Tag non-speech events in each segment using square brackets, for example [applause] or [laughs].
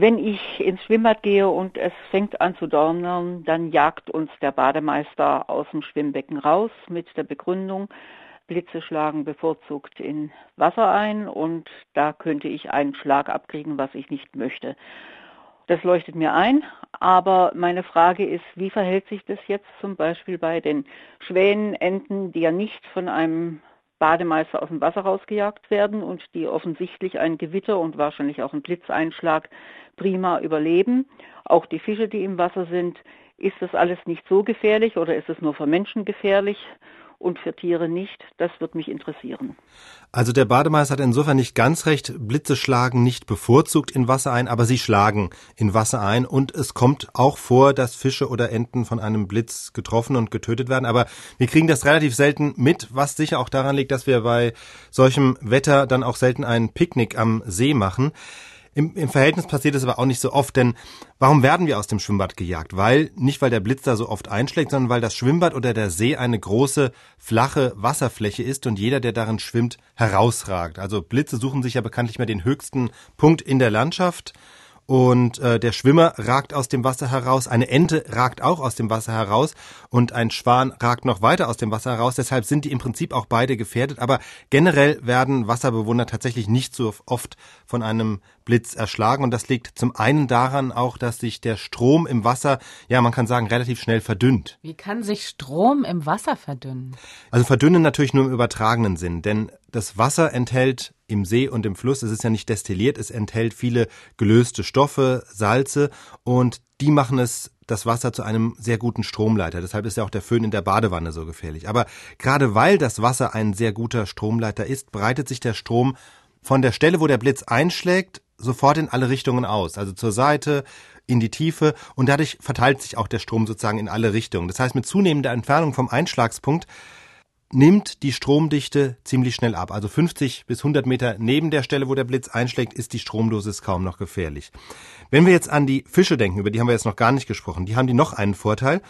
Wenn ich ins Schwimmbad gehe und es fängt an zu donnern, dann jagt uns der Bademeister aus dem Schwimmbecken raus mit der Begründung, Blitze schlagen bevorzugt in Wasser ein und da könnte ich einen Schlag abkriegen, was ich nicht möchte. Das leuchtet mir ein, aber meine Frage ist, wie verhält sich das jetzt zum Beispiel bei den Schwänen, Enten, die ja nicht von einem Bademeister aus dem Wasser rausgejagt werden und die offensichtlich ein Gewitter und wahrscheinlich auch einen Blitzeinschlag prima überleben. Auch die Fische, die im Wasser sind, ist das alles nicht so gefährlich oder ist es nur für Menschen gefährlich? Und für Tiere nicht. Das wird mich interessieren. Also der Bademeister hat insofern nicht ganz recht. Blitze schlagen nicht bevorzugt in Wasser ein, aber sie schlagen in Wasser ein und es kommt auch vor, dass Fische oder Enten von einem Blitz getroffen und getötet werden. Aber wir kriegen das relativ selten mit, was sicher auch daran liegt, dass wir bei solchem Wetter dann auch selten ein Picknick am See machen. Im, Im Verhältnis passiert es aber auch nicht so oft, denn warum werden wir aus dem Schwimmbad gejagt? Weil, nicht weil der Blitz da so oft einschlägt, sondern weil das Schwimmbad oder der See eine große, flache Wasserfläche ist und jeder, der darin schwimmt, herausragt. Also Blitze suchen sich ja bekanntlich mal den höchsten Punkt in der Landschaft und äh, der Schwimmer ragt aus dem Wasser heraus, eine Ente ragt auch aus dem Wasser heraus und ein Schwan ragt noch weiter aus dem Wasser heraus. Deshalb sind die im Prinzip auch beide gefährdet. Aber generell werden Wasserbewohner tatsächlich nicht so oft von einem Blitz erschlagen. Und das liegt zum einen daran auch, dass sich der Strom im Wasser, ja, man kann sagen, relativ schnell verdünnt. Wie kann sich Strom im Wasser verdünnen? Also verdünnen natürlich nur im übertragenen Sinn, denn das Wasser enthält im See und im Fluss, es ist ja nicht destilliert, es enthält viele gelöste Stoffe, Salze und die machen es das Wasser zu einem sehr guten Stromleiter. Deshalb ist ja auch der Föhn in der Badewanne so gefährlich. Aber gerade weil das Wasser ein sehr guter Stromleiter ist, breitet sich der Strom von der Stelle, wo der Blitz einschlägt, sofort in alle Richtungen aus. Also zur Seite, in die Tiefe und dadurch verteilt sich auch der Strom sozusagen in alle Richtungen. Das heißt, mit zunehmender Entfernung vom Einschlagspunkt nimmt die Stromdichte ziemlich schnell ab. Also 50 bis 100 Meter neben der Stelle, wo der Blitz einschlägt, ist die Stromdosis kaum noch gefährlich. Wenn wir jetzt an die Fische denken, über die haben wir jetzt noch gar nicht gesprochen, die haben die noch einen Vorteil.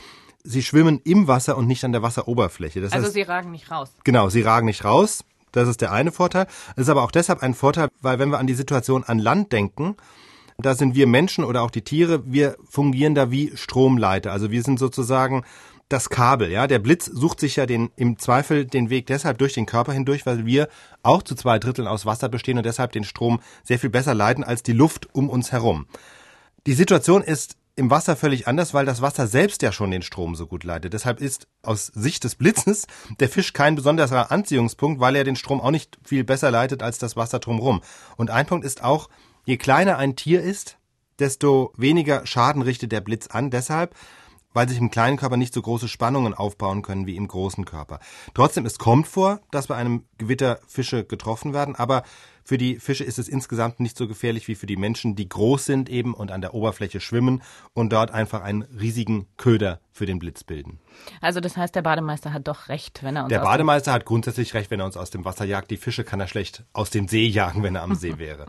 Sie schwimmen im Wasser und nicht an der Wasseroberfläche. Das also heißt, sie ragen nicht raus. Genau, sie ragen nicht raus. Das ist der eine Vorteil. Es ist aber auch deshalb ein Vorteil, weil wenn wir an die Situation an Land denken, da sind wir Menschen oder auch die Tiere, wir fungieren da wie Stromleiter. Also wir sind sozusagen das Kabel, ja. Der Blitz sucht sich ja den, im Zweifel den Weg deshalb durch den Körper hindurch, weil wir auch zu zwei Dritteln aus Wasser bestehen und deshalb den Strom sehr viel besser leiten als die Luft um uns herum. Die Situation ist im Wasser völlig anders, weil das Wasser selbst ja schon den Strom so gut leitet. Deshalb ist aus Sicht des Blitzes der Fisch kein besonderer Anziehungspunkt, weil er den Strom auch nicht viel besser leitet als das Wasser drumherum. Und ein Punkt ist auch, je kleiner ein Tier ist, desto weniger Schaden richtet der Blitz an. Deshalb weil sich im kleinen Körper nicht so große Spannungen aufbauen können wie im großen Körper. Trotzdem, es kommt vor, dass bei einem Gewitter Fische getroffen werden, aber für die Fische ist es insgesamt nicht so gefährlich wie für die Menschen, die groß sind eben und an der Oberfläche schwimmen und dort einfach einen riesigen Köder für den Blitz bilden. Also das heißt, der Bademeister hat doch recht, wenn er uns Der Bademeister hat grundsätzlich recht, wenn er uns aus dem Wasser jagt. Die Fische kann er schlecht aus dem See jagen, wenn er am See [laughs] wäre.